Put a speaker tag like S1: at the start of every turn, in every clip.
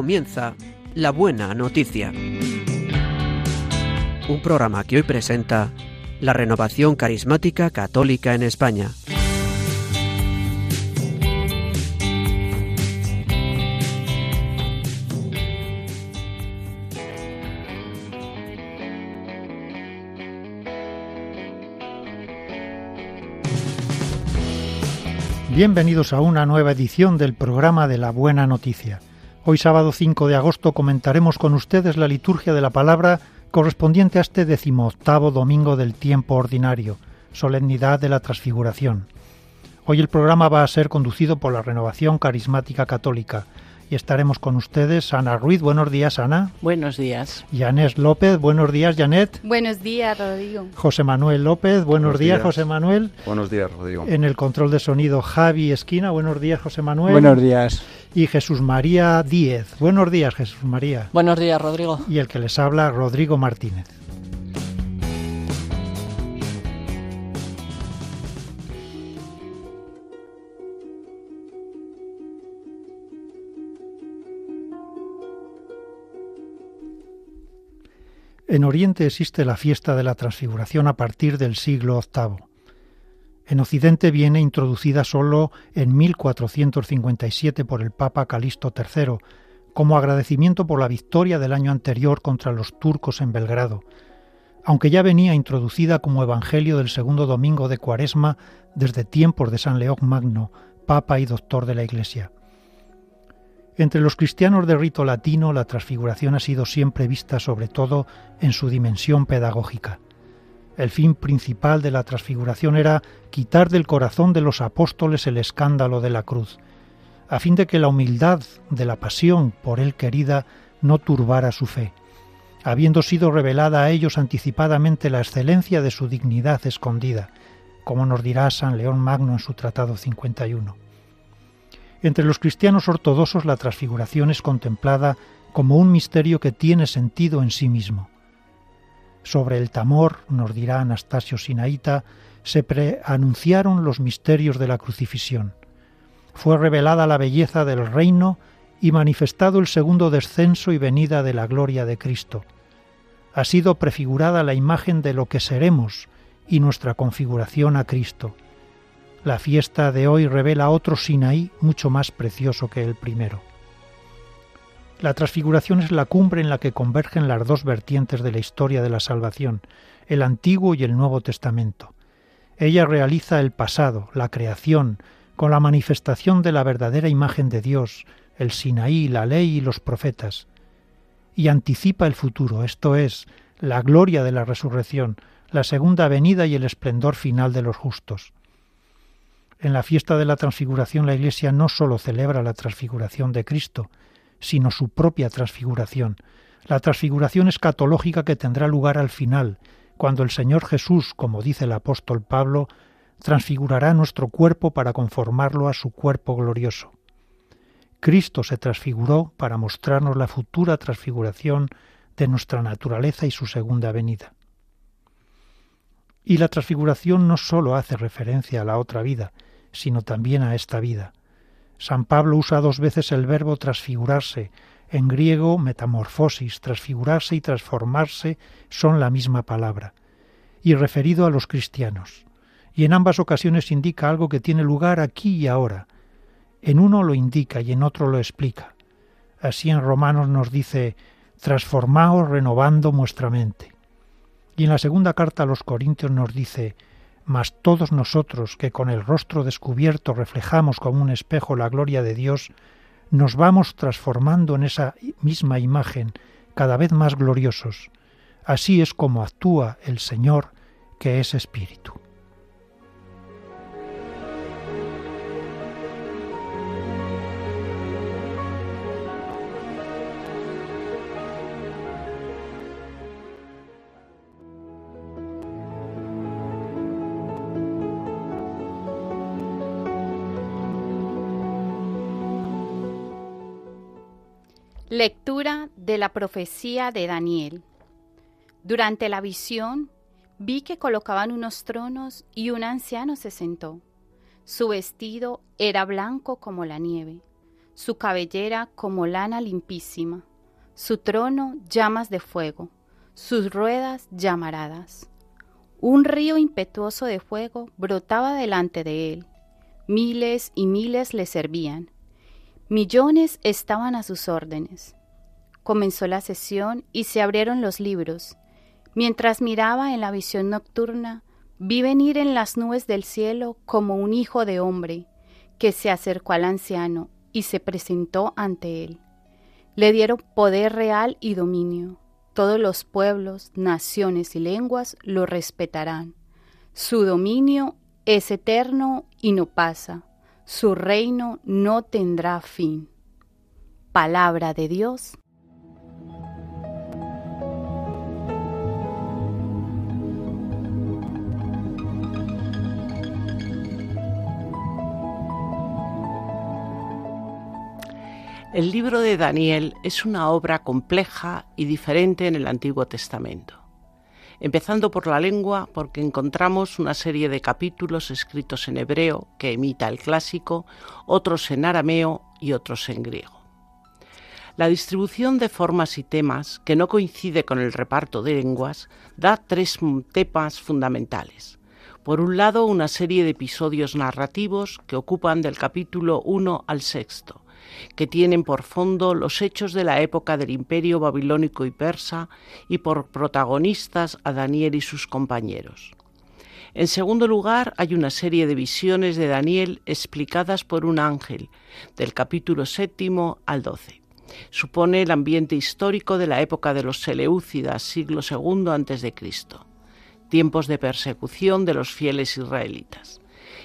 S1: comienza La Buena Noticia. Un programa que hoy presenta la renovación carismática católica en España.
S2: Bienvenidos a una nueva edición del programa de la Buena Noticia. Hoy sábado 5 de agosto comentaremos con ustedes la liturgia de la palabra correspondiente a este decimoctavo domingo del tiempo ordinario, solemnidad de la transfiguración. Hoy el programa va a ser conducido por la Renovación Carismática Católica y estaremos con ustedes Ana Ruiz. Buenos días, Ana.
S3: Buenos días.
S2: Janet López. Buenos días, Janet.
S4: Buenos días, Rodrigo.
S2: José Manuel López. Buenos, días, José Manuel.
S5: Buenos días, Rodrigo.
S2: En el control de sonido, Javi Esquina. Buenos días, José Manuel.
S6: Buenos días.
S2: Y Jesús María Díez. Buenos días, Jesús María.
S3: Buenos días, Rodrigo.
S2: Y el que les habla, Rodrigo Martínez. En Oriente existe la fiesta de la Transfiguración a partir del siglo VIII. En Occidente viene introducida solo en 1457 por el Papa Calixto III, como agradecimiento por la victoria del año anterior contra los turcos en Belgrado, aunque ya venía introducida como Evangelio del segundo domingo de Cuaresma desde tiempos de San León Magno, Papa y Doctor de la Iglesia. Entre los cristianos de rito latino, la transfiguración ha sido siempre vista sobre todo en su dimensión pedagógica. El fin principal de la transfiguración era quitar del corazón de los apóstoles el escándalo de la cruz, a fin de que la humildad de la pasión por él querida no turbara su fe, habiendo sido revelada a ellos anticipadamente la excelencia de su dignidad escondida, como nos dirá San León Magno en su Tratado 51. Entre los cristianos ortodoxos la transfiguración es contemplada como un misterio que tiene sentido en sí mismo. Sobre el tamor, nos dirá Anastasio Sinaíta, se preanunciaron los misterios de la crucifixión. Fue revelada la belleza del reino y manifestado el segundo descenso y venida de la gloria de Cristo. Ha sido prefigurada la imagen de lo que seremos y nuestra configuración a Cristo. La fiesta de hoy revela otro Sinaí mucho más precioso que el primero. La transfiguración es la cumbre en la que convergen las dos vertientes de la historia de la salvación, el Antiguo y el Nuevo Testamento. Ella realiza el pasado, la creación, con la manifestación de la verdadera imagen de Dios, el Sinaí, la ley y los profetas, y anticipa el futuro, esto es, la gloria de la resurrección, la segunda venida y el esplendor final de los justos. En la fiesta de la transfiguración la Iglesia no sólo celebra la transfiguración de Cristo, sino su propia transfiguración, la transfiguración escatológica que tendrá lugar al final, cuando el Señor Jesús, como dice el apóstol Pablo, transfigurará nuestro cuerpo para conformarlo a su cuerpo glorioso. Cristo se transfiguró para mostrarnos la futura transfiguración de nuestra naturaleza y su segunda venida. Y la transfiguración no sólo hace referencia a la otra vida, sino también a esta vida. San Pablo usa dos veces el verbo transfigurarse, en griego metamorfosis, transfigurarse y transformarse son la misma palabra, y referido a los cristianos. Y en ambas ocasiones indica algo que tiene lugar aquí y ahora. En uno lo indica y en otro lo explica. Así en Romanos nos dice, transformaos renovando vuestra mente. Y en la segunda carta a los Corintios nos dice, mas todos nosotros que con el rostro descubierto reflejamos como un espejo la gloria de Dios, nos vamos transformando en esa misma imagen, cada vez más gloriosos. Así es como actúa el Señor, que es Espíritu.
S4: Lectura de la profecía de Daniel. Durante la visión vi que colocaban unos tronos y un anciano se sentó. Su vestido era blanco como la nieve, su cabellera como lana limpísima, su trono llamas de fuego, sus ruedas llamaradas. Un río impetuoso de fuego brotaba delante de él. Miles y miles le servían. Millones estaban a sus órdenes. Comenzó la sesión y se abrieron los libros. Mientras miraba en la visión nocturna, vi venir en las nubes del cielo como un hijo de hombre, que se acercó al anciano y se presentó ante él. Le dieron poder real y dominio. Todos los pueblos, naciones y lenguas lo respetarán. Su dominio es eterno y no pasa. Su reino no tendrá fin. Palabra de Dios.
S3: El libro de Daniel es una obra compleja y diferente en el Antiguo Testamento. Empezando por la lengua, porque encontramos una serie de capítulos escritos en hebreo, que imita el clásico, otros en arameo y otros en griego. La distribución de formas y temas, que no coincide con el reparto de lenguas, da tres temas fundamentales. Por un lado, una serie de episodios narrativos que ocupan del capítulo 1 al sexto, que tienen por fondo los hechos de la época del imperio babilónico y persa y por protagonistas a Daniel y sus compañeros. En segundo lugar, hay una serie de visiones de Daniel explicadas por un ángel, del capítulo séptimo al doce. Supone el ambiente histórico de la época de los Seleucidas, siglo II a.C., tiempos de persecución de los fieles israelitas.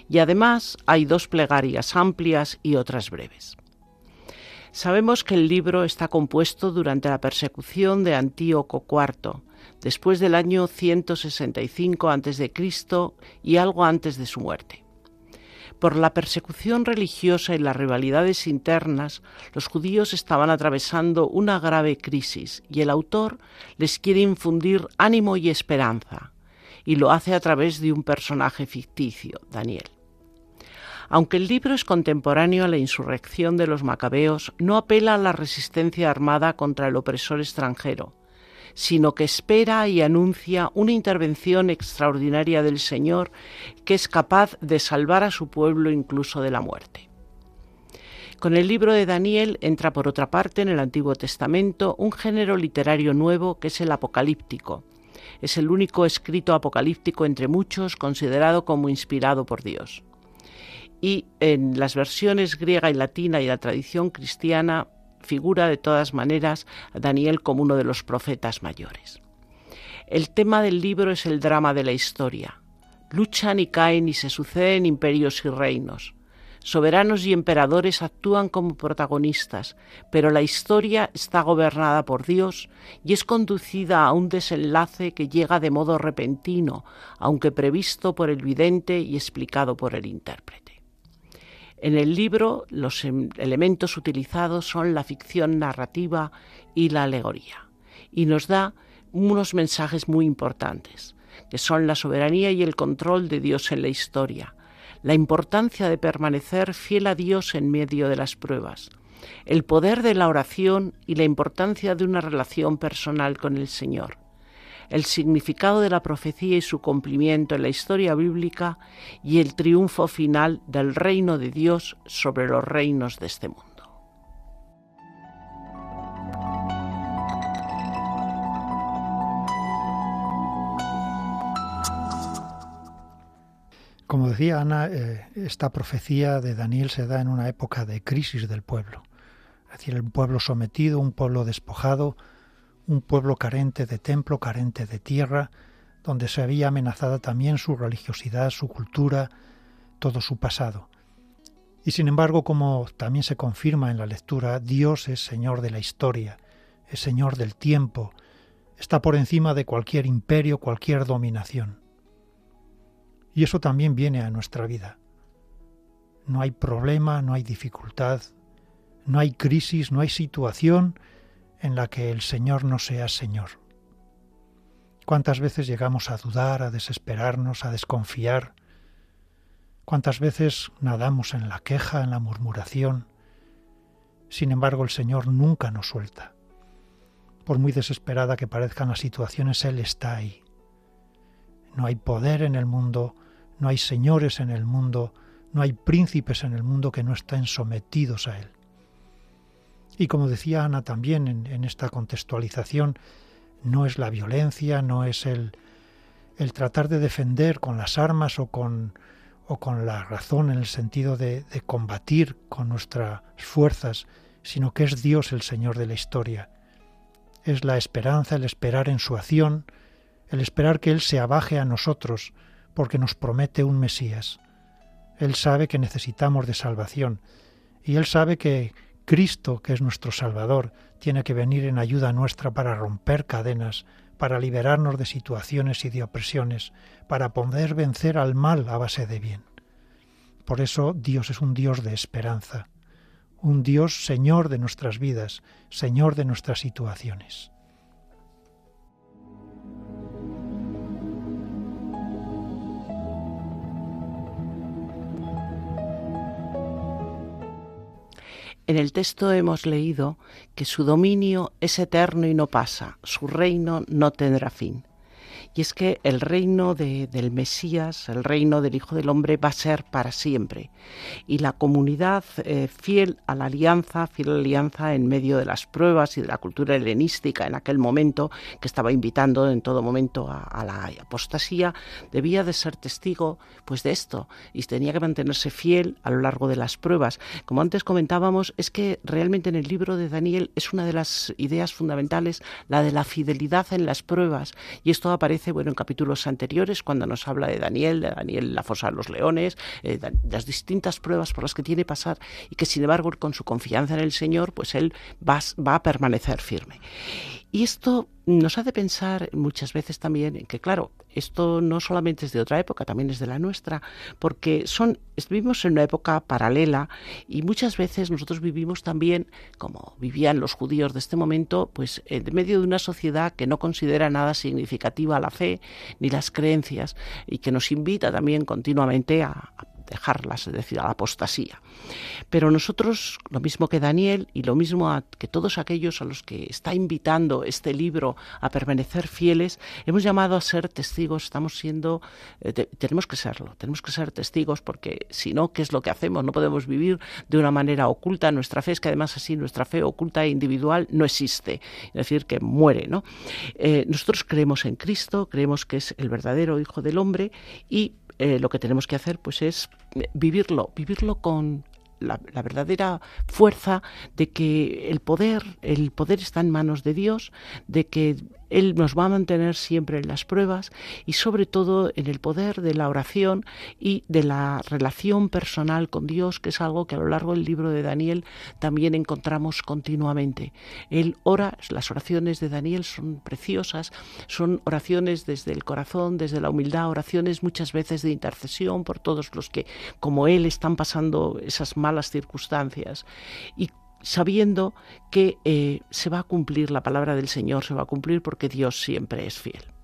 S3: Y además hay dos plegarias amplias y otras breves. Sabemos que el libro está compuesto durante la persecución de Antíoco IV, después del año 165 a.C. y algo antes de su muerte. Por la persecución religiosa y las rivalidades internas, los judíos estaban atravesando una grave crisis y el autor les quiere infundir ánimo y esperanza, y lo hace a través de un personaje ficticio, Daniel. Aunque el libro es contemporáneo a la insurrección de los macabeos, no apela a la resistencia armada contra el opresor extranjero, sino que espera y anuncia una intervención extraordinaria del Señor que es capaz de salvar a su pueblo incluso de la muerte. Con el libro de Daniel entra por otra parte en el Antiguo Testamento un género literario nuevo que es el apocalíptico. Es el único escrito apocalíptico entre muchos considerado como inspirado por Dios y en las versiones griega y latina y la tradición cristiana figura de todas maneras Daniel como uno de los profetas mayores. El tema del libro es el drama de la historia. Luchan y caen y se suceden imperios y reinos. Soberanos y emperadores actúan como protagonistas, pero la historia está gobernada por Dios y es conducida a un desenlace que llega de modo repentino, aunque previsto por el vidente y explicado por el intérprete. En el libro los em, elementos utilizados son la ficción narrativa y la alegoría, y nos da unos mensajes muy importantes, que son la soberanía y el control de Dios en la historia, la importancia de permanecer fiel a Dios en medio de las pruebas, el poder de la oración y la importancia de una relación personal con el Señor, el significado de la profecía y su cumplimiento en la historia bíblica y el triunfo final del reino de Dios sobre los reinos de este mundo.
S2: Como decía Ana, eh, esta profecía de Daniel se da en una época de crisis del pueblo. Es decir, pueblo sometido, un pueblo despojado, un pueblo carente de templo, carente de tierra, donde se había amenazada también su religiosidad, su cultura, todo su pasado. Y sin embargo, como también se confirma en la lectura, Dios es Señor de la historia, es Señor del tiempo, está por encima de cualquier imperio, cualquier dominación. Y eso también viene a nuestra vida. No hay problema, no hay dificultad, no hay crisis, no hay situación en la que el Señor no sea Señor. ¿Cuántas veces llegamos a dudar, a desesperarnos, a desconfiar? ¿Cuántas veces nadamos en la queja, en la murmuración? Sin embargo, el Señor nunca nos suelta. Por muy desesperada que parezcan las situaciones, Él está ahí. No hay poder en el mundo, no hay señores en el mundo, no hay príncipes en el mundo que no estén sometidos a Él. Y como decía Ana también en, esta contextualización, no es la violencia, no es el, el tratar de defender con las armas o con, o con la razón en el sentido de, de combatir con nuestras fuerzas, sino que es Dios el Señor de la historia. Es la esperanza, el esperar en su acción, el esperar que Él se abaje a nosotros, porque nos promete un Mesías. Él sabe que necesitamos de salvación, y Él sabe que Cristo, que es nuestro Salvador, tiene que venir en ayuda nuestra para romper cadenas, para liberarnos de situaciones y de opresiones, para poder vencer al mal a base de bien. Por eso Dios es un Dios de esperanza, un Dios Señor de nuestras vidas, Señor de nuestras situaciones.
S3: En el texto hemos leído que su dominio es eterno y no pasa, su reino no tendrá fin y es que el reino del Mesías, el reino del Hijo del Hombre va a ser para siempre. Y la comunidad eh, fiel a la alianza, fiel a la alianza en medio de las pruebas y de la cultura helenística en aquel momento, que estaba invitando en todo momento a, la apostasía, debía de ser testigo pues de esto y tenía que mantenerse fiel a lo largo de las pruebas. Como antes comentábamos, es que realmente en el libro de Daniel es una de las ideas fundamentales la de la fidelidad en las pruebas y esto aparece bueno, en capítulos anteriores, cuando nos habla de Daniel, de Daniel en la fosa de los leones, eh, las distintas pruebas por las que tiene que pasar y que sin embargo con su confianza en el Señor, pues él va, va a permanecer firme. Y esto nos hace pensar muchas veces también en que, claro, esto no solamente es de otra época, también es de la nuestra, porque son, vivimos en una época paralela y muchas veces nosotros vivimos también, como vivían los judíos de este momento, pues en medio de una sociedad que no considera nada significativa la fe ni las creencias y que nos invita también continuamente a dejarlas, es decir, a la apostasía. Pero nosotros, lo mismo que Daniel y lo mismo que todos aquellos a los que está invitando este libro a permanecer fieles, hemos llamado a ser testigos, estamos siendo, eh, tenemos que serlo, tenemos que ser testigos porque si no, ¿qué es lo que hacemos? No podemos vivir de una manera oculta nuestra fe, es que además así nuestra fe oculta e individual no existe, es decir, que muere, ¿no? Eh, nosotros creemos en Cristo, creemos que es el verdadero Hijo del Hombre y eh, lo que tenemos que hacer pues es vivirlo, vivirlo con la, verdadera fuerza de que el poder, el poder está en manos de Dios, de que Él nos va a mantener siempre en las pruebas y sobre todo en el poder de la oración y de la relación personal con Dios, que es algo que a lo largo del libro de Daniel también encontramos continuamente. Él ora, las oraciones de Daniel son preciosas, son oraciones desde el corazón, desde la humildad, oraciones muchas veces de intercesión por todos los que, como Él, están pasando esas malas circunstancias. Sabiendo que eh, se va a cumplir la palabra del Señor, se va a cumplir porque Dios siempre es fiel.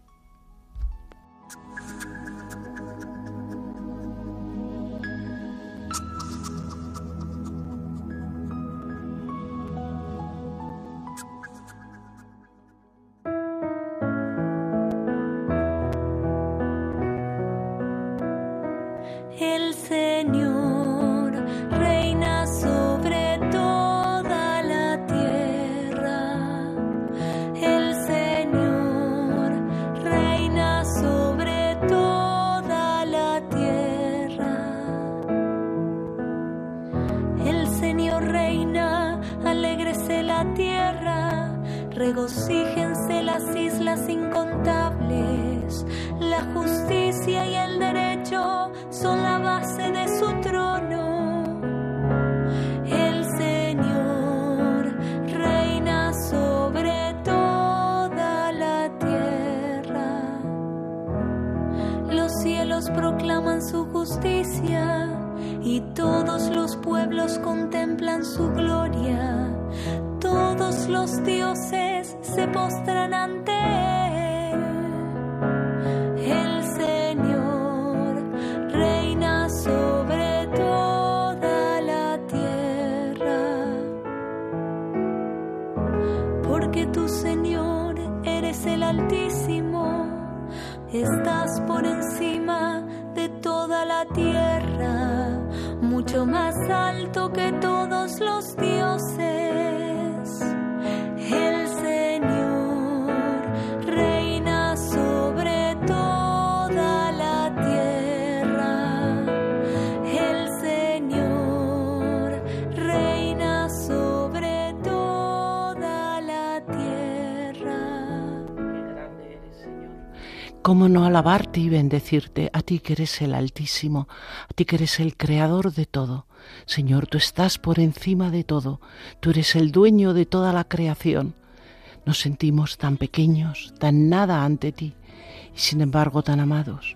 S5: Regocíjense las islas incontables. La justicia y el derecho son la base de su trono. El Señor reina sobre toda la tierra. Los cielos proclaman su justicia y todos los pueblos contemplan su gloria todos los dioses se postran ante él. El Señor reina sobre toda la tierra. porque tú, Señor, eres el Altísimo, estás por encima de toda la tierra, mucho más alto que todos los dioses.
S3: ¿Cómo no alabarte y bendecirte a ti que eres el Altísimo, a ti que eres el Creador de todo? Señor, tú estás por encima de todo, tú eres el dueño de toda la creación. Nos sentimos tan pequeños, tan nada ante ti, y sin embargo tan amados.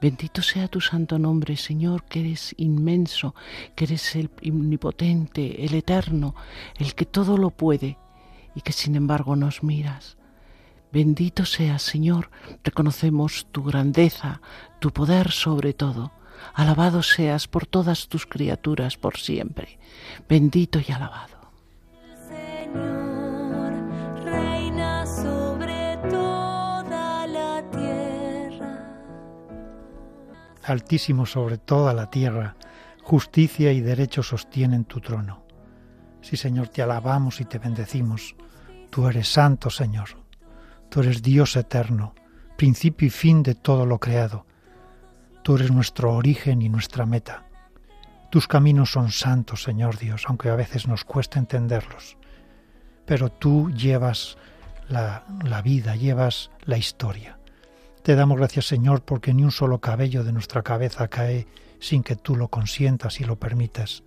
S3: Bendito sea tu santo nombre, Señor, que eres inmenso, que eres el omnipotente, el eterno, el que todo lo puede, y que sin embargo nos miras. Bendito seas, Señor, reconocemos tu grandeza, tu poder sobre todo. Alabado seas por todas tus criaturas por siempre. Bendito y alabado.
S5: Señor reina sobre toda la tierra.
S2: Altísimo sobre toda la tierra, justicia y derecho sostienen tu trono. Sí, Señor, te alabamos y te bendecimos. Tú eres santo, Señor. Tú eres Dios eterno, principio y fin de todo lo creado. Tú eres nuestro origen y nuestra meta. Tus caminos son santos, Señor Dios, aunque a veces nos cuesta entenderlos. Pero tú llevas la, la vida, llevas la historia. Te damos gracias, Señor, porque ni un solo cabello de nuestra cabeza cae sin que tú lo consientas y lo permitas.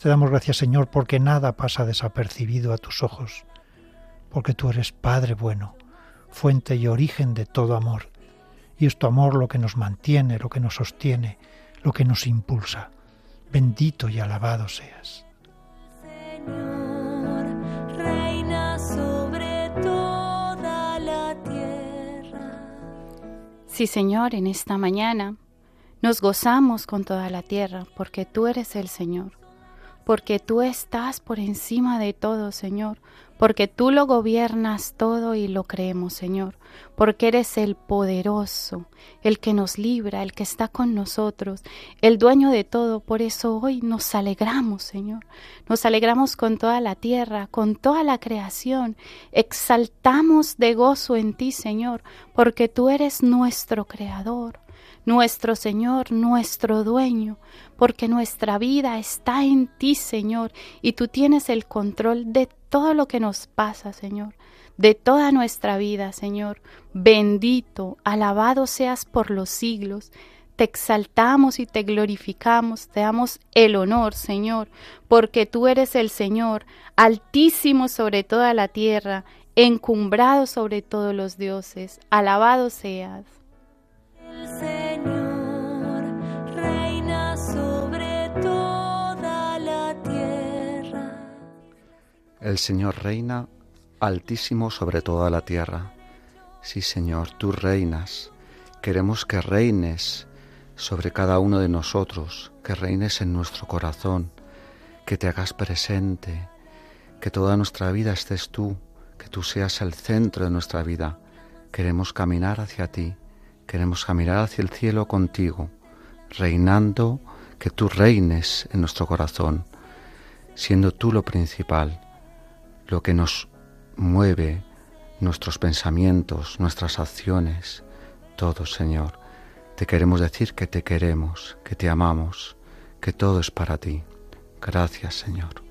S2: Te damos gracias, Señor, porque nada pasa desapercibido a tus ojos, porque tú eres Padre bueno, fuente y origen de todo amor. Y es tu amor lo que nos mantiene, lo que nos sostiene, lo que nos impulsa. Bendito y alabado seas.
S5: Señor reina sobre toda la tierra.
S4: Sí, Señor, en esta mañana nos gozamos con toda la tierra porque tú eres el Señor, porque tú estás por encima de todo, Señor, porque tú lo gobiernas todo y lo creemos, Señor, porque eres el poderoso, el que nos libra, el que está con nosotros, el dueño de todo. Por eso hoy nos alegramos, Señor. Nos alegramos con toda la tierra, con toda la creación. Exaltamos de gozo en ti, Señor, porque tú eres nuestro creador nuestro Señor, nuestro dueño, porque nuestra vida está en ti, Señor, y tú tienes el control de todo lo que nos pasa, Señor, de toda nuestra vida, Señor. Bendito, alabado seas por los siglos. Te exaltamos y te glorificamos, te damos el honor, Señor, porque tú eres el Señor, altísimo sobre toda la tierra, encumbrado sobre todos los dioses. Alabado seas.
S5: El Señor reina
S6: altísimo sobre toda la tierra. Sí, Señor, tú reinas. Queremos que reines sobre cada uno de nosotros, que reines en nuestro corazón, que te hagas presente, que toda nuestra vida estés tú, que tú seas el centro de nuestra vida. Queremos caminar hacia ti, queremos caminar hacia el cielo contigo, reinando, que tú reines en nuestro corazón, siendo tú lo principal, lo que nos mueve nuestros pensamientos, nuestras acciones, todo, Señor. Te queremos decir que te queremos, que te amamos, que todo es para ti. Gracias, Señor.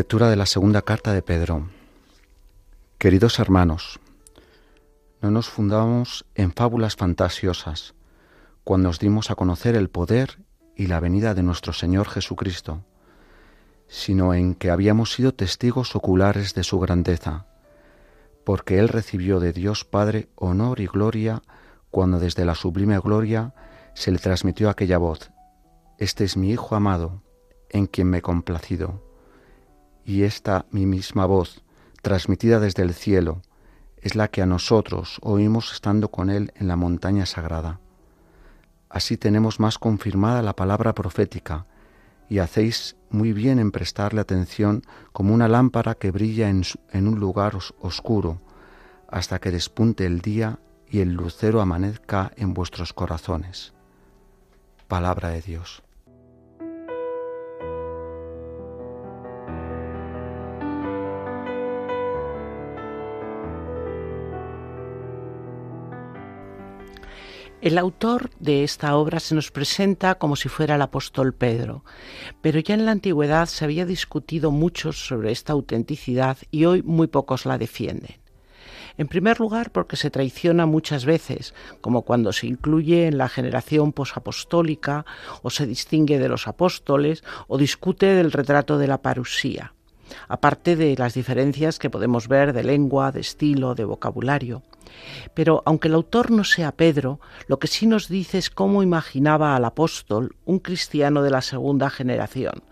S6: Lectura de la segunda carta de Pedro. Queridos hermanos, no nos fundamos en fábulas fantasiosas cuando os dimos a conocer el poder y la venida de nuestro Señor Jesucristo, sino en que habíamos sido testigos oculares de su grandeza, porque Él recibió de Dios Padre honor y gloria cuando desde la sublime gloria se le transmitió aquella voz, Este es mi Hijo amado, en quien me he complacido. Y esta mi misma voz, transmitida desde el cielo, es la que a nosotros oímos estando con Él en la montaña sagrada. Así tenemos más confirmada la palabra profética, y hacéis muy bien en prestarle atención como una lámpara que brilla en, un lugar oscuro, hasta que despunte el día y el lucero amanezca en vuestros corazones. Palabra de Dios.
S3: El autor de esta obra se nos presenta como si fuera el apóstol Pedro, pero ya en la antigüedad se había discutido mucho sobre esta autenticidad y hoy muy pocos la defienden. En primer lugar, porque se traiciona muchas veces, como cuando se incluye en la generación posapostólica o se distingue de los apóstoles o discute del retrato de la parusía, aparte de las diferencias que podemos ver de lengua, de estilo, de vocabulario. Pero aunque el autor no sea Pedro, lo que sí nos dice es cómo imaginaba al apóstol un cristiano de la segunda generación.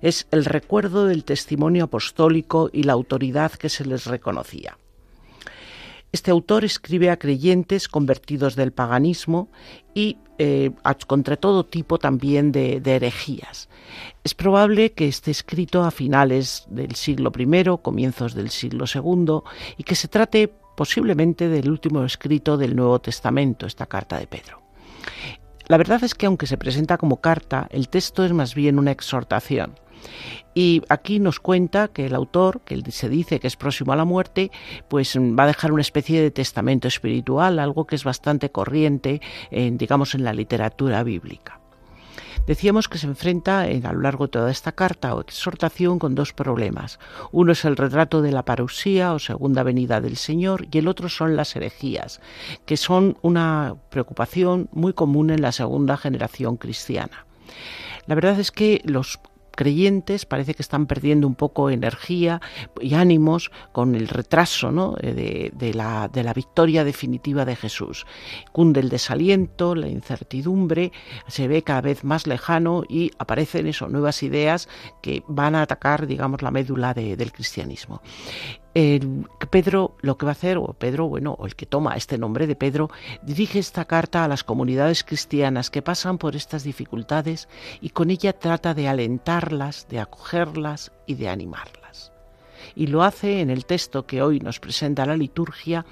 S3: Es el recuerdo del testimonio apostólico y la autoridad que se les reconocía. Este autor escribe a creyentes convertidos del paganismo y eh, contra todo tipo también de, de, herejías. Es probable que esté escrito a finales del siglo I, comienzos del siglo II, y que se trate posiblemente del último escrito del Nuevo Testamento, esta carta de Pedro. La verdad es que aunque se presenta como carta, el texto es más bien una exhortación. Y aquí nos cuenta que el autor, que se dice que es próximo a la muerte, pues va a dejar una especie de testamento espiritual, algo que es bastante corriente, en, digamos, en la literatura bíblica. Decíamos que se enfrenta a lo largo de toda esta carta o exhortación con dos problemas. Uno es el retrato de la parusía o segunda venida del Señor y el otro son las herejías, que son una preocupación muy común en la segunda generación cristiana. La verdad es que los creyentes parece que están perdiendo un poco energía y ánimos con el retraso ¿no? Eh, de, la, de la victoria definitiva de Jesús. Cunde el desaliento, la incertidumbre, se ve cada vez más lejano y aparecen eso, nuevas ideas que van a atacar, digamos, la médula del cristianismo. Pedro lo que va a hacer, o Pedro, bueno, o el que toma este nombre de Pedro, dirige esta carta a las comunidades cristianas que pasan por estas dificultades y con ella trata de alentarlas, de acogerlas y de animarlas. Y lo hace en el texto que hoy nos presenta la liturgia,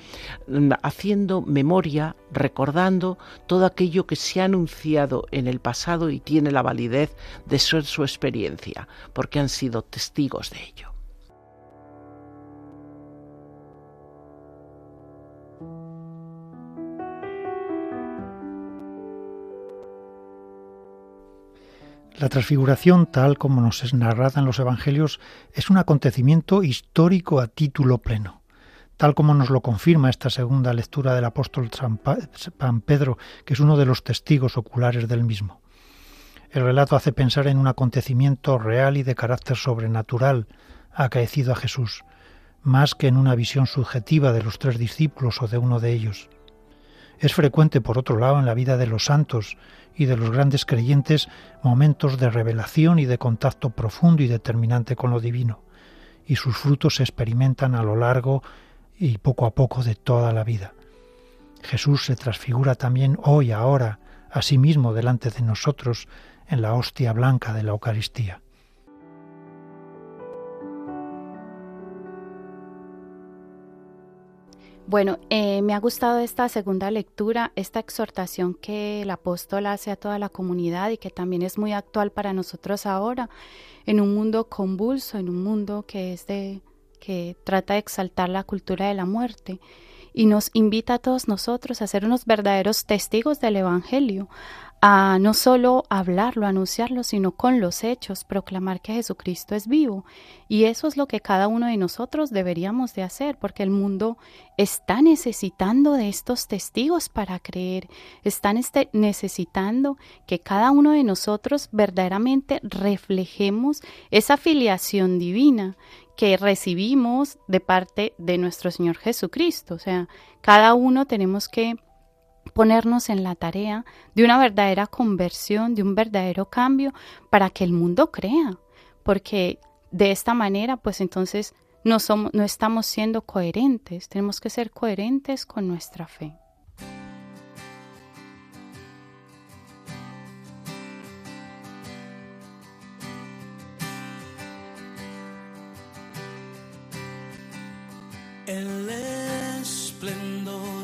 S3: mm, haciendo memoria, recordando todo aquello que se ha anunciado en el pasado y tiene la validez de ser su experiencia, porque han sido testigos de ello.
S2: La transfiguración, tal como nos es narrada en los Evangelios, es un acontecimiento histórico a título pleno, tal como nos lo confirma esta segunda lectura del apóstol San Pedro, que es uno de los testigos oculares del mismo. El relato hace pensar en un acontecimiento real y de carácter sobrenatural acaecido a Jesús, más que en una visión subjetiva de los tres discípulos o de uno de ellos. Es frecuente, por otro lado, en la vida de los santos y de los grandes creyentes momentos de revelación y de contacto profundo y determinante con lo divino, y sus frutos se experimentan a lo largo y poco a poco de toda la vida. Jesús se transfigura también hoy, ahora, a sí mismo delante de nosotros en la hostia blanca de la Eucaristía.
S4: Bueno, eh, me ha gustado esta segunda lectura, esta exhortación que el apóstol hace a toda la comunidad y que también es muy actual para nosotros ahora, en un mundo convulso, en un mundo que es de que trata de exaltar la cultura de la muerte. Y nos invita a todos nosotros a ser unos verdaderos testigos del Evangelio, a no solo hablarlo, anunciarlo, sino con los hechos, proclamar que Jesucristo es vivo. Y eso es lo que cada uno de nosotros deberíamos de hacer, porque el mundo está necesitando de estos testigos para creer, están este, necesitando que cada uno de nosotros verdaderamente reflejemos esa filiación divina que recibimos de parte de nuestro Señor Jesucristo. O sea, cada uno tenemos que ponernos en la tarea de una verdadera conversión, de un verdadero cambio para que el mundo crea, porque de esta manera, pues entonces no, somos, no estamos siendo coherentes, tenemos que ser coherentes con nuestra fe.
S7: El esplendor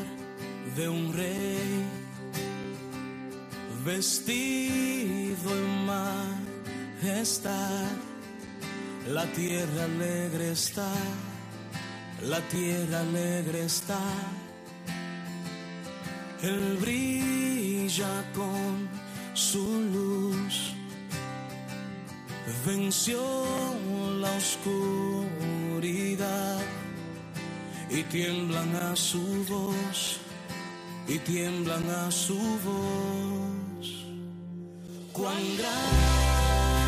S7: de un rey vestido en majestad, la tierra alegre está, la tierra alegre está. Él brilla con su luz, venció la oscuridad y tiemblan a su voz, y tiemblan a su voz. Cuán grande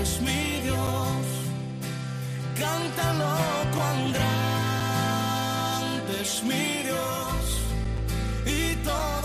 S7: es mi Dios, cántalo, cuán grande es mi Dios, y todos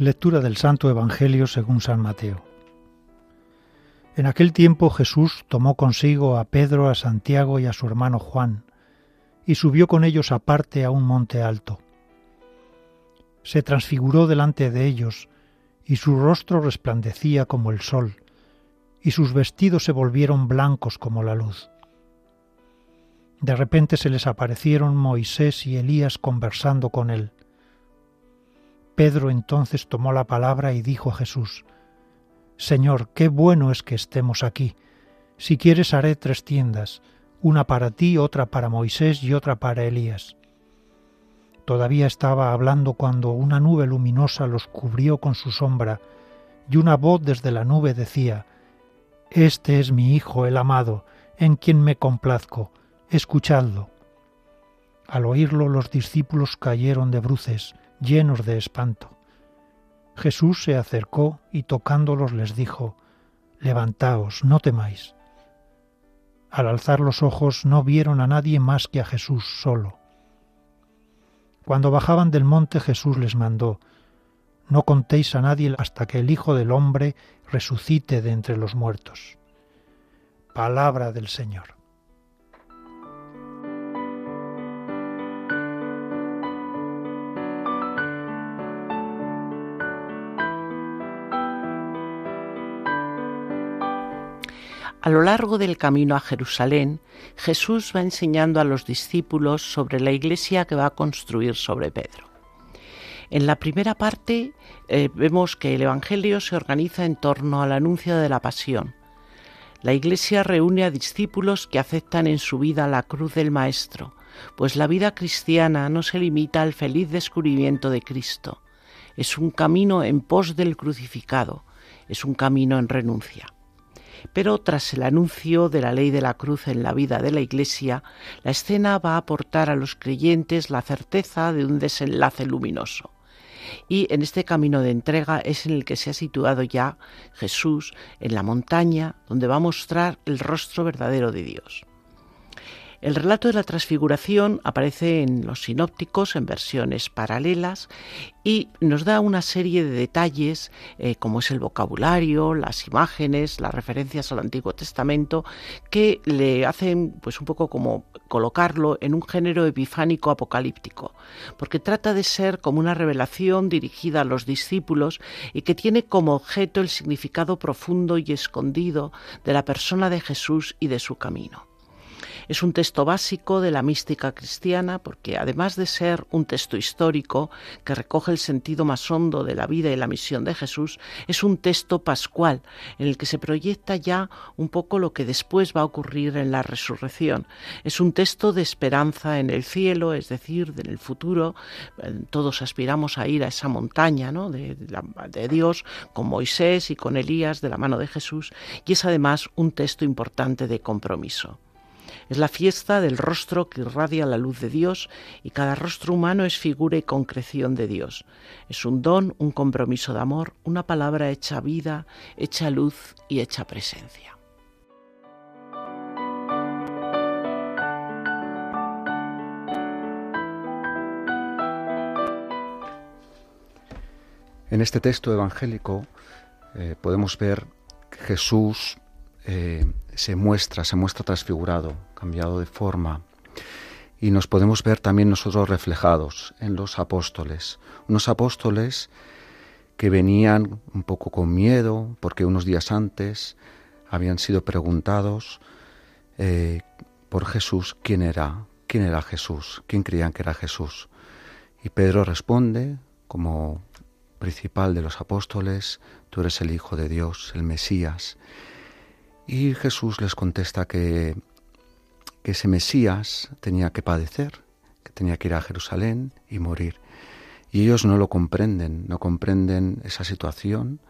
S2: Lectura del Santo Evangelio según San Mateo. En aquel tiempo Jesús tomó consigo a Pedro, a Santiago y a su hermano Juan, y subió con ellos aparte a un monte alto. Se transfiguró delante de ellos, y su rostro resplandecía como el sol, y sus vestidos se volvieron blancos como la luz. De repente se les aparecieron Moisés y Elías conversando con él. Pedro entonces tomó la palabra y dijo a Jesús, Señor, qué bueno es que estemos aquí. Si quieres haré tres tiendas, una para ti, otra para Moisés y otra para Elías. Todavía estaba hablando cuando una nube luminosa los cubrió con su sombra, y una voz desde la nube decía, Este es mi Hijo el amado, en quien me complazco, escuchadlo. Al oírlo los discípulos cayeron de bruces, llenos de espanto. Jesús se acercó y tocándolos les dijo, Levantaos, no temáis. Al alzar los ojos no vieron a nadie más que a Jesús solo. Cuando bajaban del monte Jesús les mandó, No contéis a nadie hasta que el Hijo del Hombre resucite de entre los muertos. Palabra del Señor.
S3: A lo largo del camino a Jerusalén, Jesús va enseñando a los discípulos sobre la iglesia que va a construir sobre Pedro. En la primera parte eh, vemos que el Evangelio se organiza en torno al anuncio de la pasión. La iglesia reúne a discípulos que aceptan en su vida la cruz del Maestro, pues la vida cristiana no se limita al feliz descubrimiento de Cristo. Es un camino en pos del crucificado, es un camino en renuncia. Pero tras el anuncio de la ley de la cruz en la vida de la Iglesia, la escena va a aportar a los creyentes la certeza de un desenlace luminoso. y en este camino de entrega es en el que se ha situado ya Jesús en la montaña donde va a mostrar el rostro verdadero de Dios. El relato de la transfiguración aparece en los sinópticos en versiones paralelas y nos da una serie de detalles eh, como es el vocabulario, las imágenes, las referencias al Antiguo Testamento que le hacen pues un poco como colocarlo en un género epifánico apocalíptico, porque trata de ser como una revelación dirigida a los discípulos y que tiene como objeto el significado profundo y escondido de la persona de Jesús y de su camino. Es un texto básico de la mística cristiana porque además de ser un texto histórico que recoge el sentido más hondo de la vida y la misión de Jesús, es un texto pascual en el que se proyecta ya un poco lo que después va a ocurrir en la resurrección. Es un texto de esperanza en el cielo, es decir, en el futuro. Todos aspiramos a ir a esa montaña ¿no? de, de Dios con Moisés y con Elías de la mano de Jesús y es además un texto importante de compromiso. Es la fiesta del rostro que irradia la luz de Dios y cada rostro humano es figura y concreción de Dios. Es un don, un compromiso de amor, una palabra hecha vida, hecha luz y hecha presencia.
S6: En este texto evangélico eh, podemos ver que Jesús eh, se muestra, se muestra transfigurado, cambiado de forma. Y nos podemos ver también nosotros reflejados en los apóstoles. Unos apóstoles que venían un poco con miedo porque unos días antes habían sido preguntados eh, por Jesús quién era, quién era Jesús, quién creían que era Jesús. Y Pedro responde como principal de los apóstoles, tú eres el Hijo de Dios, el Mesías. Y Jesús les contesta que, que ese Mesías tenía que padecer, que tenía que ir a Jerusalén y morir. Y ellos no lo comprenden, no comprenden esa situación.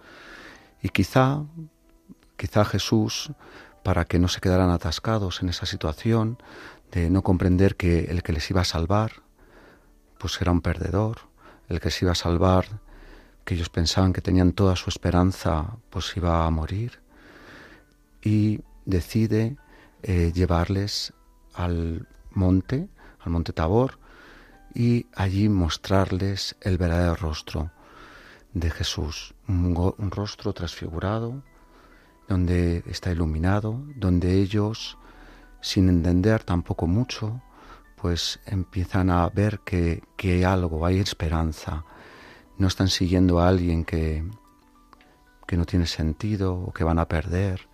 S6: Y quizá, quizá Jesús, para que no se quedaran atascados en esa situación de no comprender que el que les iba a salvar, pues era un perdedor, el que se iba a salvar que ellos pensaban que tenían toda su esperanza, pues iba a morir. Y decide eh, llevarles al monte, al monte Tabor, y allí mostrarles el verdadero rostro de Jesús, un, rostro transfigurado, donde está iluminado, donde ellos, sin entender tampoco mucho, pues empiezan a ver que, que hay algo, hay esperanza, no están siguiendo a alguien que, que no tiene sentido o que van a perder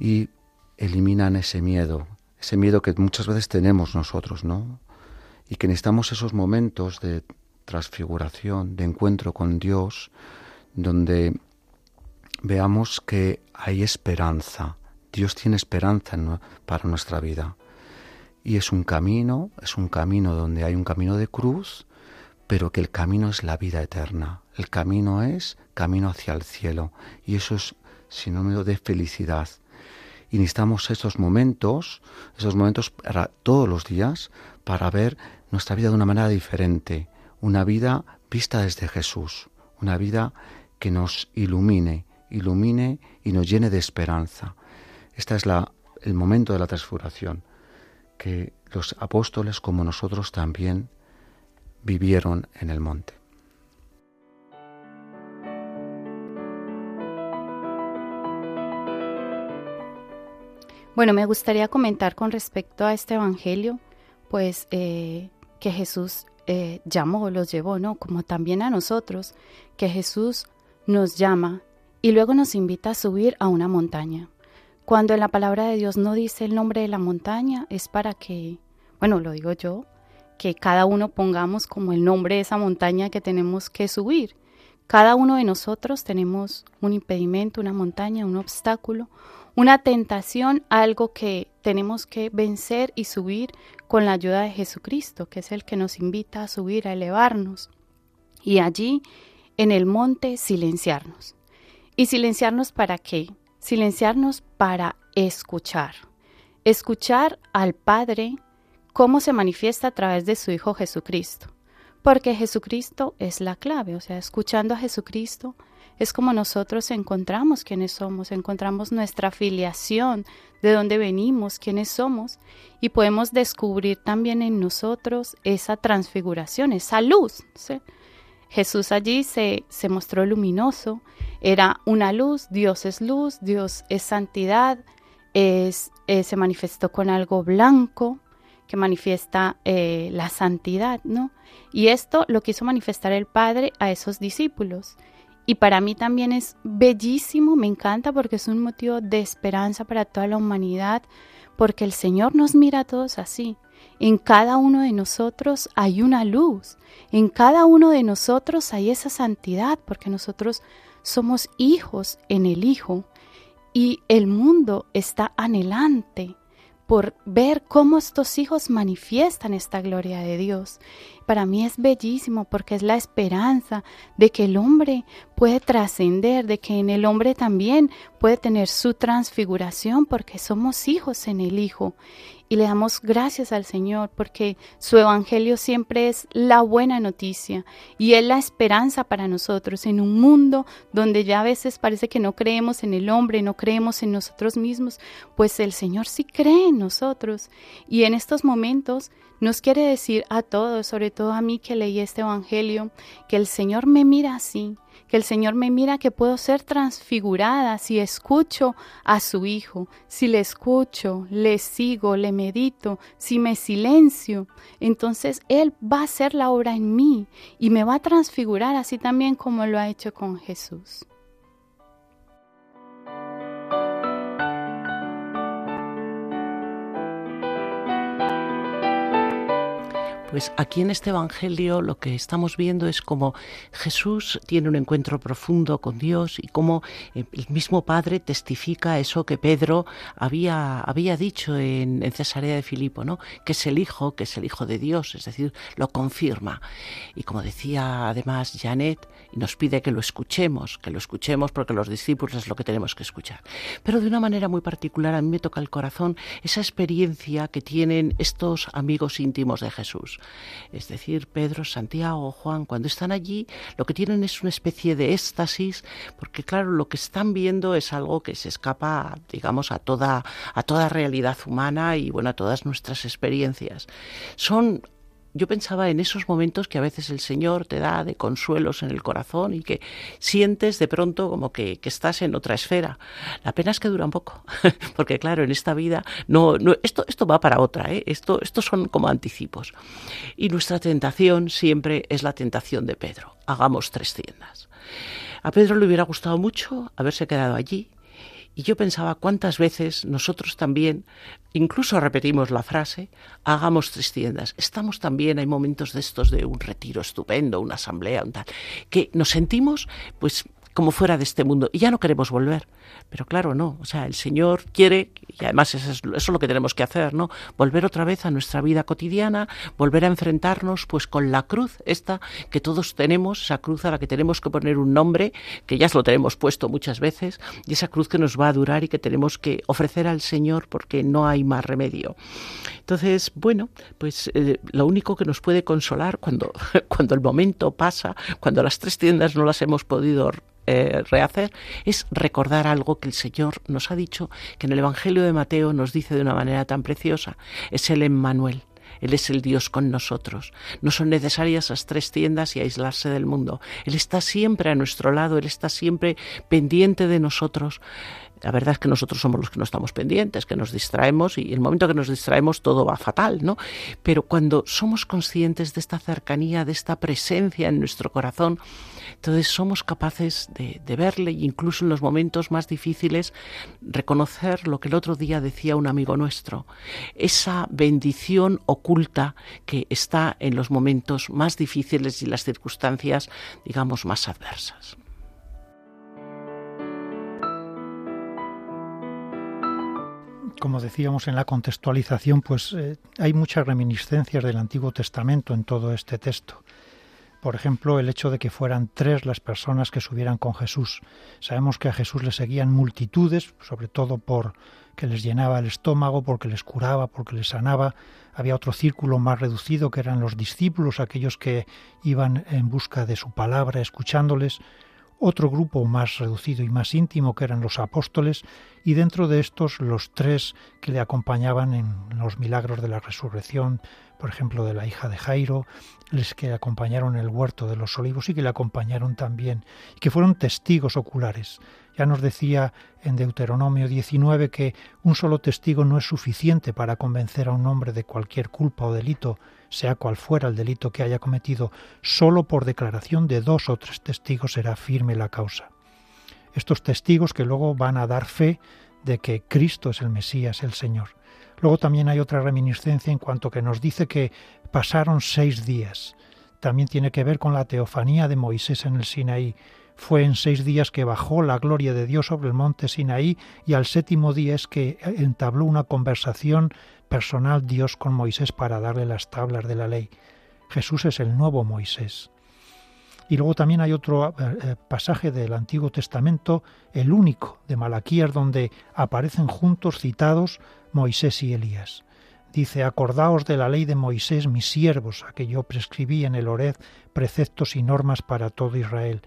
S6: y eliminan ese miedo, ese miedo que muchas veces tenemos nosotros, ¿no? Y que necesitamos esos momentos de transfiguración, de encuentro con Dios, donde veamos que hay esperanza. Dios tiene esperanza para nuestra vida. Y es un camino, es un camino donde hay un camino de cruz, pero que el camino es la vida eterna. El camino es camino hacia el cielo y eso es sinónimo de felicidad. Y necesitamos esos momentos, esos momentos para todos los días para ver nuestra vida de una manera diferente, una vida vista desde Jesús, una vida que nos ilumine, ilumine y nos llene de esperanza. Este es la, el momento de la transfiguración, que los apóstoles como nosotros también vivieron en el monte.
S4: Bueno, me gustaría comentar con respecto a este Evangelio, pues eh, que Jesús eh, llamó, los llevó, ¿no? Como también a nosotros, que Jesús nos llama y luego nos invita a subir a una montaña. Cuando en la palabra de Dios no dice el nombre de la montaña, es para que, bueno, lo digo yo, que cada uno pongamos como el nombre de esa montaña que tenemos que subir. Cada uno de nosotros tenemos un impedimento, una montaña, un obstáculo, una tentación, algo que tenemos que vencer y subir con la ayuda de Jesucristo, que es el que nos invita a subir, a elevarnos. Y allí, en el monte, silenciarnos. ¿Y silenciarnos para qué? Silenciarnos para escuchar. Escuchar al Padre cómo se manifiesta a través de su Hijo Jesucristo. porque Jesucristo es la clave, o sea, escuchando a Jesucristo es como nosotros encontramos quiénes somos, encontramos nuestra filiación, de dónde venimos, quiénes somos, y podemos descubrir también en nosotros esa transfiguración, esa luz. Jesús allí se, se mostró luminoso, era una luz, Dios es luz, Dios es santidad, es, eh, se manifestó con algo blanco que manifiesta eh, la santidad, ¿no? Y esto lo quiso manifestar el Padre a esos discípulos. Y para mí también es bellísimo, me encanta porque es un motivo de esperanza para toda la humanidad, porque el Señor nos mira a todos así. En cada uno de nosotros hay una luz, en cada uno de nosotros hay esa santidad, porque nosotros somos hijos en el Hijo. Y el mundo está anhelante por ver cómo estos hijos manifiestan esta gloria de Dios. Para mí es bellísimo porque es la esperanza de que el hombre puede trascender, de que en el hombre también puede tener su transfiguración porque somos hijos en el Hijo. Y le damos gracias al Señor porque su evangelio siempre es la buena noticia y es la esperanza para nosotros en un mundo donde ya a veces parece que no creemos en el hombre, no creemos en nosotros mismos, pues el Señor sí cree en nosotros. Y en estos momentos nos quiere decir a todos, sobre todo a mí que leí este evangelio, que el Señor me mira así, que el Señor me mira que puedo ser transfigurada si escucho a su Hijo, si le escucho, le sigo, le medito, si me silencio, entonces Él va a hacer la obra en mí y me va a transfigurar así también como lo ha hecho con Jesús.
S3: Pues aquí en este Evangelio lo que estamos viendo es cómo Jesús tiene un encuentro profundo con Dios y cómo el mismo Padre testifica eso que Pedro había, había dicho en, en Cesarea de Filipo, ¿no? que es el Hijo, que es el Hijo de Dios, es decir, lo confirma. Y como decía además Janet, nos pide que lo escuchemos, que lo escuchemos porque los discípulos es lo que tenemos que escuchar. Pero de una manera muy particular a mí me toca el corazón esa experiencia que tienen estos amigos íntimos de Jesús. Es decir, Pedro, Santiago, Juan, cuando están allí, lo que tienen es una especie de éxtasis, porque claro, lo que están viendo es algo que se escapa, digamos, a toda, a toda realidad humana y bueno, a todas nuestras experiencias. Son yo pensaba en esos momentos que a veces el Señor te da de consuelos en el corazón y que sientes de pronto como que, estás en otra esfera. La pena es que dura un poco, porque claro, en esta vida no, no esto, esto va para otra, ¿eh? esto, estos son como anticipos. Y nuestra tentación siempre es la tentación de Pedro. Hagamos tres tiendas. A Pedro le hubiera gustado mucho haberse quedado allí, y yo pensaba cuántas veces nosotros también, incluso repetimos la frase, hagamos tres tiendas. Estamos también, hay momentos de estos de un retiro estupendo, una asamblea, un tal, que nos sentimos pues como fuera de este mundo y ya no queremos volver. Pero claro, no, o sea, el Señor quiere, y además eso es, eso es, lo que tenemos que hacer, ¿no? Volver otra vez a nuestra vida cotidiana, volver a enfrentarnos pues con la cruz, esta que todos tenemos, esa cruz a la que tenemos que poner un nombre, que ya lo tenemos puesto muchas veces, y esa cruz que nos va a durar y que tenemos que ofrecer al Señor porque no hay más remedio. Entonces, bueno, pues eh, lo único que nos puede consolar cuando, cuando el momento pasa, cuando las tres tiendas no las hemos podido eh, rehacer, es recordar algo que el Señor nos ha dicho, que en el Evangelio de Mateo nos dice de una manera tan preciosa, es el Emmanuel. Él es el Dios con nosotros. No son necesarias esas tres tiendas y aislarse del mundo. Él está siempre a nuestro lado, Él está siempre pendiente de nosotros. La verdad es que nosotros somos los que no estamos pendientes, que nos distraemos y el momento que nos distraemos todo va fatal, ¿no? Pero cuando somos conscientes de esta cercanía, de esta presencia en nuestro corazón, entonces somos capaces de, verle e incluso en los momentos más difíciles reconocer lo que el otro día decía un amigo nuestro, esa bendición oculta que está en los momentos más difíciles y las circunstancias, digamos, más adversas.
S2: Como decíamos en la contextualización, pues eh, hay muchas reminiscencias del Antiguo Testamento en todo este texto. Por ejemplo, el hecho de que fueran tres las personas que subieran con Jesús. Sabemos que a Jesús le seguían multitudes, sobre todo por que les llenaba el estómago, porque les curaba, porque les sanaba. Había otro círculo más reducido que eran los discípulos, aquellos que iban en busca de su palabra, escuchándoles. Otro grupo más reducido y más íntimo que eran los apóstoles, y dentro de estos los tres que le acompañaban en los milagros de la resurrección, por ejemplo, de la hija de Jairo, les que acompañaron en el huerto de los olivos y que le acompañaron también, y que fueron testigos oculares. Ya nos decía en Deuteronomio 19 que un solo testigo no es suficiente para convencer a un hombre de cualquier culpa o delito, sea cual fuera el delito que haya cometido, solo por declaración de dos o tres testigos será firme la causa. Estos testigos que luego van a dar fe de que Cristo es el Mesías, el Señor. Luego también hay otra reminiscencia en cuanto que nos dice que pasaron seis días. También tiene que ver con la teofanía de Moisés en el Sinaí. Fue en seis días que bajó la gloria de Dios sobre el monte Sinaí y al séptimo día es que entabló una conversación personal Dios con Moisés para darle las tablas de la ley. Jesús es el nuevo Moisés. Y luego también hay otro eh, pasaje del Antiguo Testamento, el único de Malaquías, donde aparecen juntos citados Moisés y Elías. Dice, acordaos de la ley de Moisés, mis siervos, a que yo prescribí en el Ored preceptos y normas para todo Israel.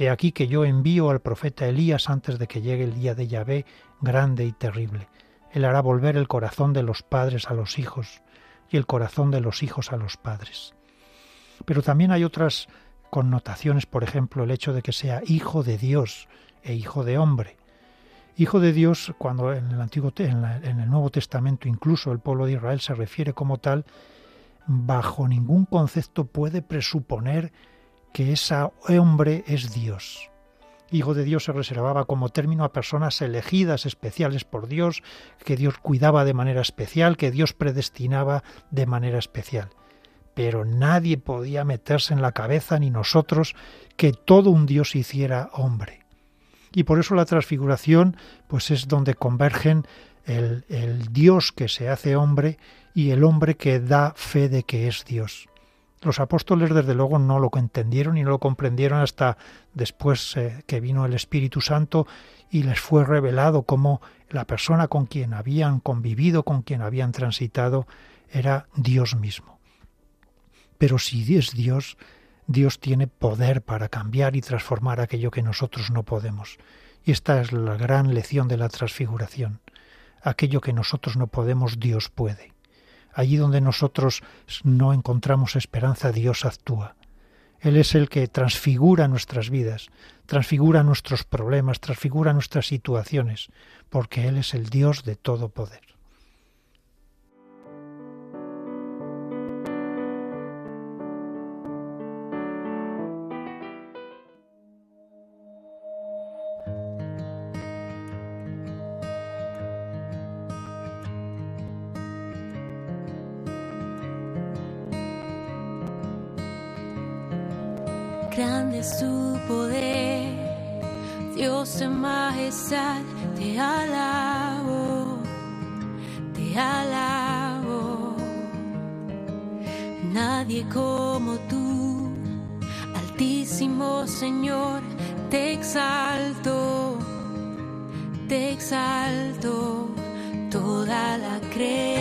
S2: He aquí que yo envío al profeta Elías antes de que llegue el día de Yahvé, grande y terrible. Él hará volver el corazón de los padres a los hijos y el corazón de los hijos a los padres. Pero también hay otras connotaciones, por ejemplo, el hecho de que sea hijo de Dios e hijo de hombre. Hijo de Dios, cuando en el Antiguo en, en el Nuevo Testamento incluso el pueblo de Israel se refiere como tal, bajo ningún concepto puede presuponer que ese hombre es Dios. Hijo de Dios se reservaba como término a personas elegidas especiales por Dios, que Dios cuidaba de manera especial, que Dios predestinaba de manera especial. Pero nadie podía meterse en la cabeza, ni nosotros, que todo un Dios hiciera hombre. Y por eso la transfiguración, pues es donde convergen el, el Dios que se hace hombre y el hombre que da fe de que es Dios. Los apóstoles desde luego no lo entendieron y no lo comprendieron hasta después eh, que vino el Espíritu Santo y les fue revelado cómo la persona con quien habían convivido, con quien habían transitado, era Dios mismo. Pero si es Dios, Dios tiene poder para cambiar y transformar aquello que nosotros no podemos. Y esta es la gran lección de la transfiguración. Aquello que nosotros no podemos, Dios puede. Allí donde nosotros no encontramos esperanza, Dios actúa. Él es el que transfigura nuestras vidas, transfigura nuestros problemas, transfigura nuestras situaciones, porque Él es el Dios de todo poder.
S8: Exalto, te exalto, toda la creación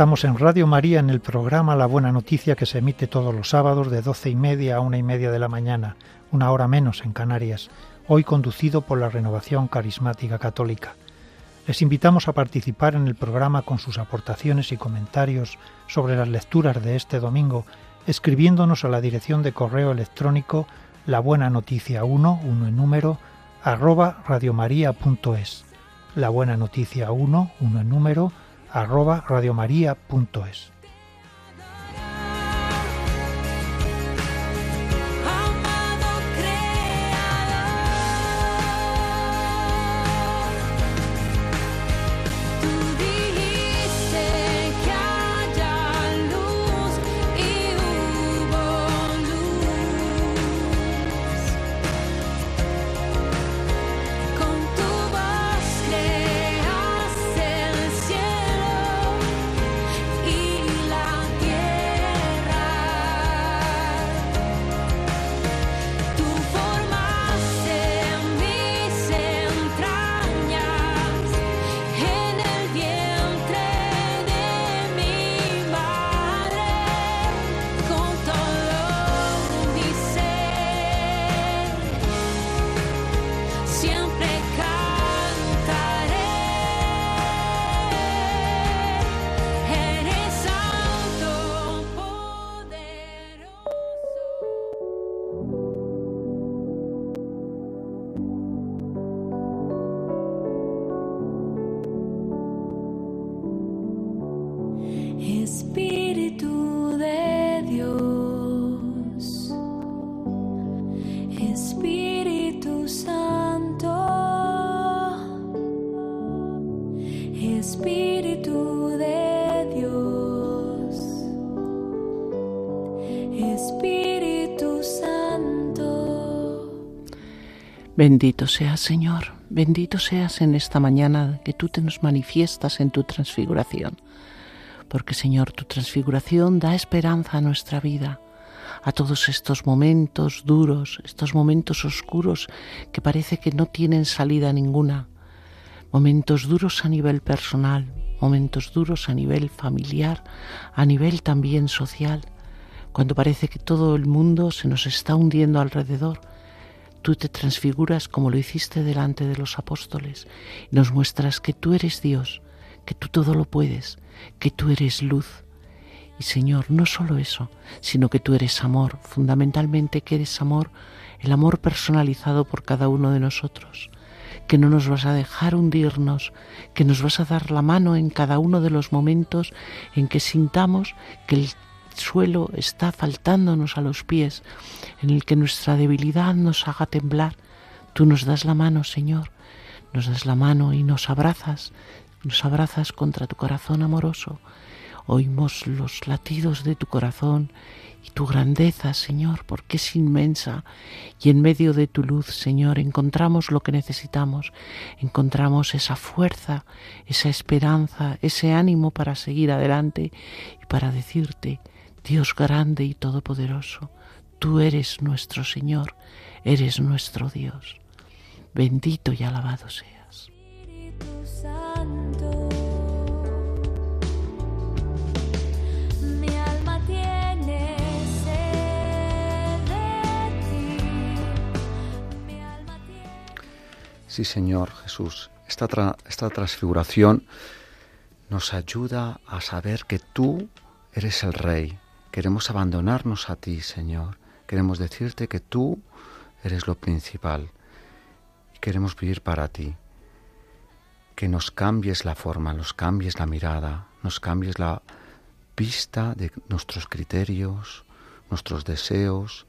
S2: Estamos en Radio María en el programa La Buena Noticia que se emite todos los sábados de doce y media a una y media de la mañana, una hora menos en Canarias, hoy conducido por la Renovación Carismática Católica. Les invitamos a participar en el programa con sus aportaciones y comentarios sobre las lecturas de este domingo, escribiéndonos a la dirección de correo electrónico la buena noticia 1, 1 en número, arroba radiomaria.es. La buena noticia 1, 1 en número, arroba radiomaria.es.
S3: Bendito seas, Señor, bendito seas en esta mañana que tú te nos manifiestas en tu transfiguración. Porque, Señor, tu transfiguración da esperanza a nuestra vida, a todos estos momentos duros, estos momentos oscuros que parece que no tienen salida ninguna. Momentos duros a nivel personal, momentos duros a nivel familiar, a nivel también social, cuando parece que todo el mundo se nos está hundiendo alrededor tú te transfiguras como lo hiciste delante de los apóstoles nos muestras que tú eres Dios, que tú todo lo puedes, que tú eres luz. Y Señor, no solo eso, sino que tú eres amor, fundamentalmente que eres amor, el amor personalizado por cada uno de nosotros, que no nos vas a dejar hundirnos, que nos vas a dar la mano en cada uno de los momentos en que sintamos que el suelo está faltándonos a los pies, en el que nuestra debilidad nos haga temblar. Tú nos das la mano, Señor, nos das la mano y nos abrazas, nos abrazas contra tu corazón amoroso. Oímos los latidos de tu corazón y tu grandeza, Señor, porque es inmensa. Y en medio de tu luz, Señor, encontramos lo que necesitamos. Encontramos esa fuerza, esa esperanza, ese ánimo para seguir adelante y para decirte, Dios grande y todopoderoso, tú eres nuestro Señor, eres nuestro Dios. Bendito y alabado seas.
S5: Espíritu Santo, mi alma tiene sed de ti. Mi alma tiene
S6: Sí, Señor Jesús, esta, tra- esta transfiguración nos ayuda a saber que tú eres el Rey. Queremos abandonarnos a ti, Señor. Queremos decirte que tú eres lo principal. Y queremos vivir para ti. Que nos cambies la forma, nos cambies la mirada, nos cambies la vista de nuestros criterios, nuestros deseos,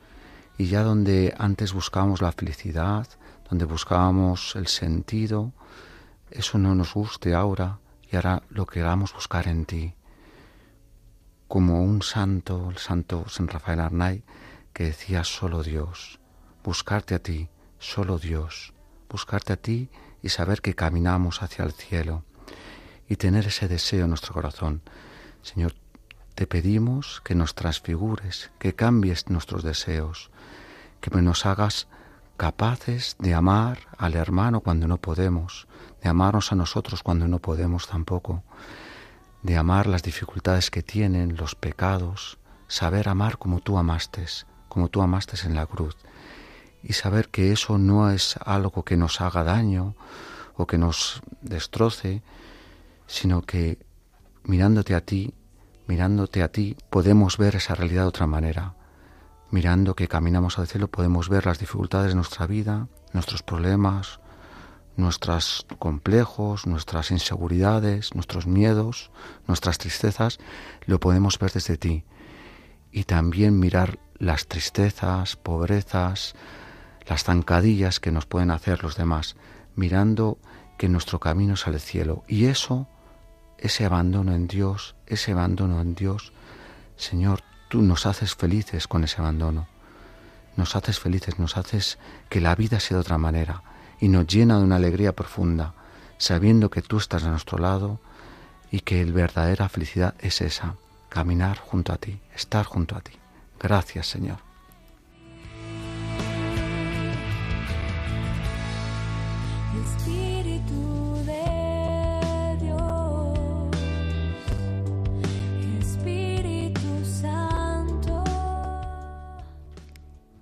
S6: y ya donde antes buscábamos la felicidad, donde buscábamos el sentido, eso no nos guste ahora y ahora lo queramos buscar en ti. Como un santo, el santo San Rafael Arnay, que decía solo Dios, buscarte a ti, solo Dios, buscarte a ti y saber que caminamos hacia el cielo y tener ese deseo en nuestro corazón. Señor, te pedimos que nos transfigures, que cambies nuestros deseos, que nos hagas capaces de amar al hermano cuando no podemos, de amarnos a nosotros cuando no podemos tampoco, de amar las dificultades que tienen, los pecados, saber amar como tú amaste, como tú amaste en la cruz, y saber que eso no es algo que nos haga daño o que nos destroce, sino que mirándote a ti, mirándote a ti, podemos ver esa realidad de otra manera. Mirando que caminamos al cielo podemos ver las dificultades de nuestra vida, nuestros problemas, nuestros complejos, nuestras inseguridades, nuestros miedos, nuestras tristezas, lo podemos ver desde ti. Y también mirar las tristezas, pobrezas, las zancadillas que nos pueden hacer los demás, mirando que nuestro camino es al cielo. Y eso, ese abandono en Dios, ese abandono en Dios, Señor, tú nos haces felices con ese abandono. Nos haces felices, nos haces que la vida sea de otra manera y nos llena de una alegría profunda, sabiendo que tú estás a nuestro lado y que la verdadera felicidad es esa, caminar junto a ti, estar junto a ti. Gracias, Señor.
S5: Espíritu de Dios, Espíritu Santo.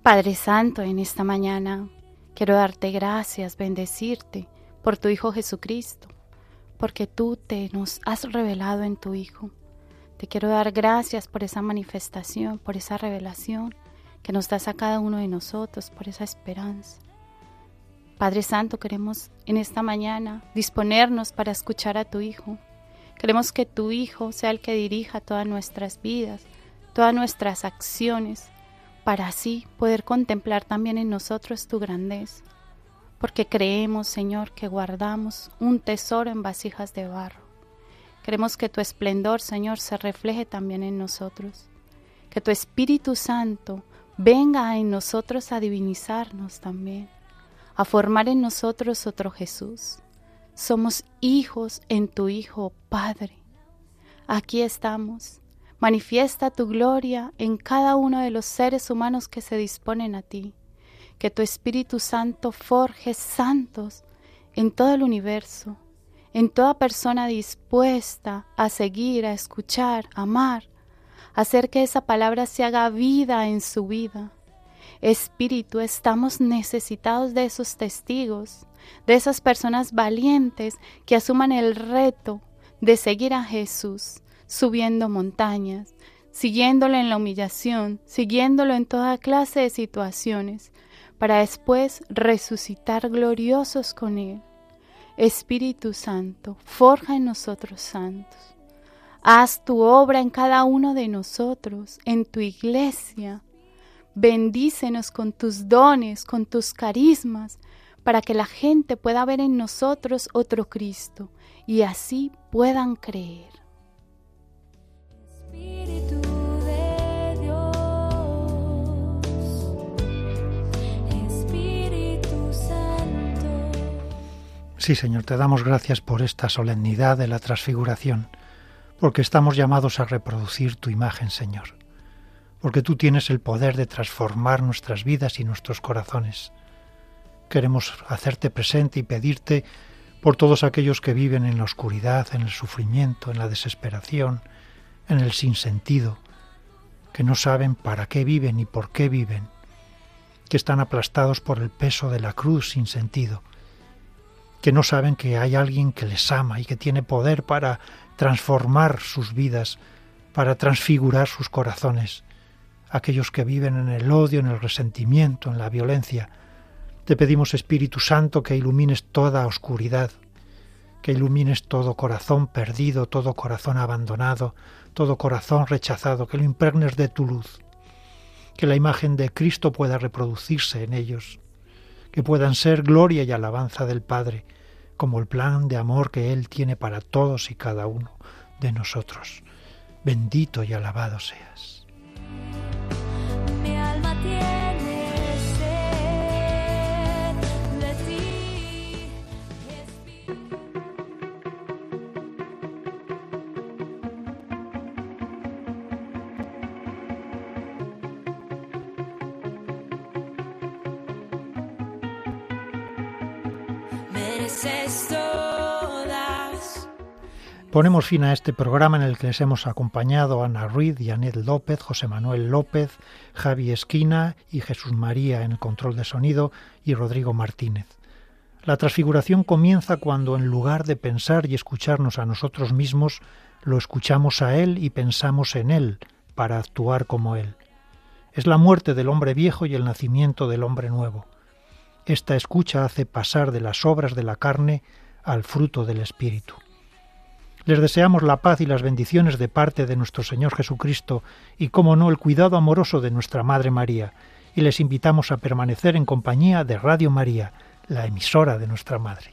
S4: Padre Santo, en esta mañana quiero darte gracias, bendecirte por tu Hijo Jesucristo, porque tú te nos has revelado en tu Hijo. Te quiero dar gracias por esa manifestación, por esa revelación que nos das a cada uno de nosotros, por esa esperanza. Padre Santo, queremos en esta mañana disponernos para escuchar a tu Hijo. Queremos que tu Hijo sea el que dirija todas nuestras vidas, todas nuestras acciones, para así poder contemplar también en nosotros tu grandeza. Porque creemos, Señor, que guardamos un tesoro en vasijas de barro. Queremos que tu esplendor, Señor, se refleje también en nosotros. Que tu Espíritu Santo venga en nosotros a divinizarnos también a formar en nosotros otro Jesús. Somos hijos en tu Hijo, Padre. Aquí estamos. Manifiesta tu gloria en cada uno de los seres humanos que se disponen a ti. Que tu Espíritu Santo forje santos en todo el universo, en toda persona dispuesta a seguir, a escuchar, a amar, hacer que esa palabra se haga vida en su vida Espíritu, estamos necesitados de esos testigos, de esas personas valientes que asuman el reto de seguir a Jesús, subiendo montañas, siguiéndolo en la humillación, siguiéndolo en toda clase de situaciones, para después resucitar gloriosos con Él. Espíritu Santo, forja en nosotros santos. Haz tu obra en cada uno de nosotros, en tu iglesia, Bendícenos con tus dones, con tus carismas, para que la gente pueda ver en nosotros otro Cristo y así puedan creer.
S2: Sí, Señor, te damos gracias por esta solemnidad de la transfiguración, porque estamos llamados a reproducir tu imagen, Señor porque tú tienes el poder de transformar nuestras vidas y nuestros corazones. Queremos hacerte presente y pedirte por todos aquellos que viven en la oscuridad, en el sufrimiento, en la desesperación, en el sinsentido, que no saben para qué viven y por qué viven, que están aplastados por el peso de la cruz sin sentido, que no saben que hay alguien que les ama y que tiene poder para transformar sus vidas, para transfigurar sus corazones, aquellos que viven en el odio, en el resentimiento, en la violencia. Te pedimos, Espíritu Santo, que ilumines toda oscuridad, que ilumines todo corazón perdido, todo corazón abandonado, todo corazón rechazado, que lo impregnes de tu luz, que la imagen de Cristo pueda reproducirse en ellos, que puedan ser gloria y alabanza del Padre, como el plan de amor que Él tiene para todos y cada uno de nosotros. Bendito y alabado seas. Ponemos fin a este programa en el que les hemos acompañado Ana Ruiz, Janet López, José Manuel López, Javi Esquina y Jesús María en el control de sonido y Rodrigo Martínez. La transfiguración comienza cuando en lugar de pensar y escucharnos a nosotros mismos, lo escuchamos a Él y pensamos en Él para actuar como Él. Es la muerte del hombre viejo y el nacimiento del hombre nuevo. Esta escucha hace pasar de las obras de la carne al fruto del Espíritu. Les deseamos la paz y las bendiciones de parte de nuestro Señor Jesucristo y, como no, el cuidado amoroso de nuestra Madre María, y les invitamos a permanecer en compañía de Radio María, la emisora de nuestra Madre.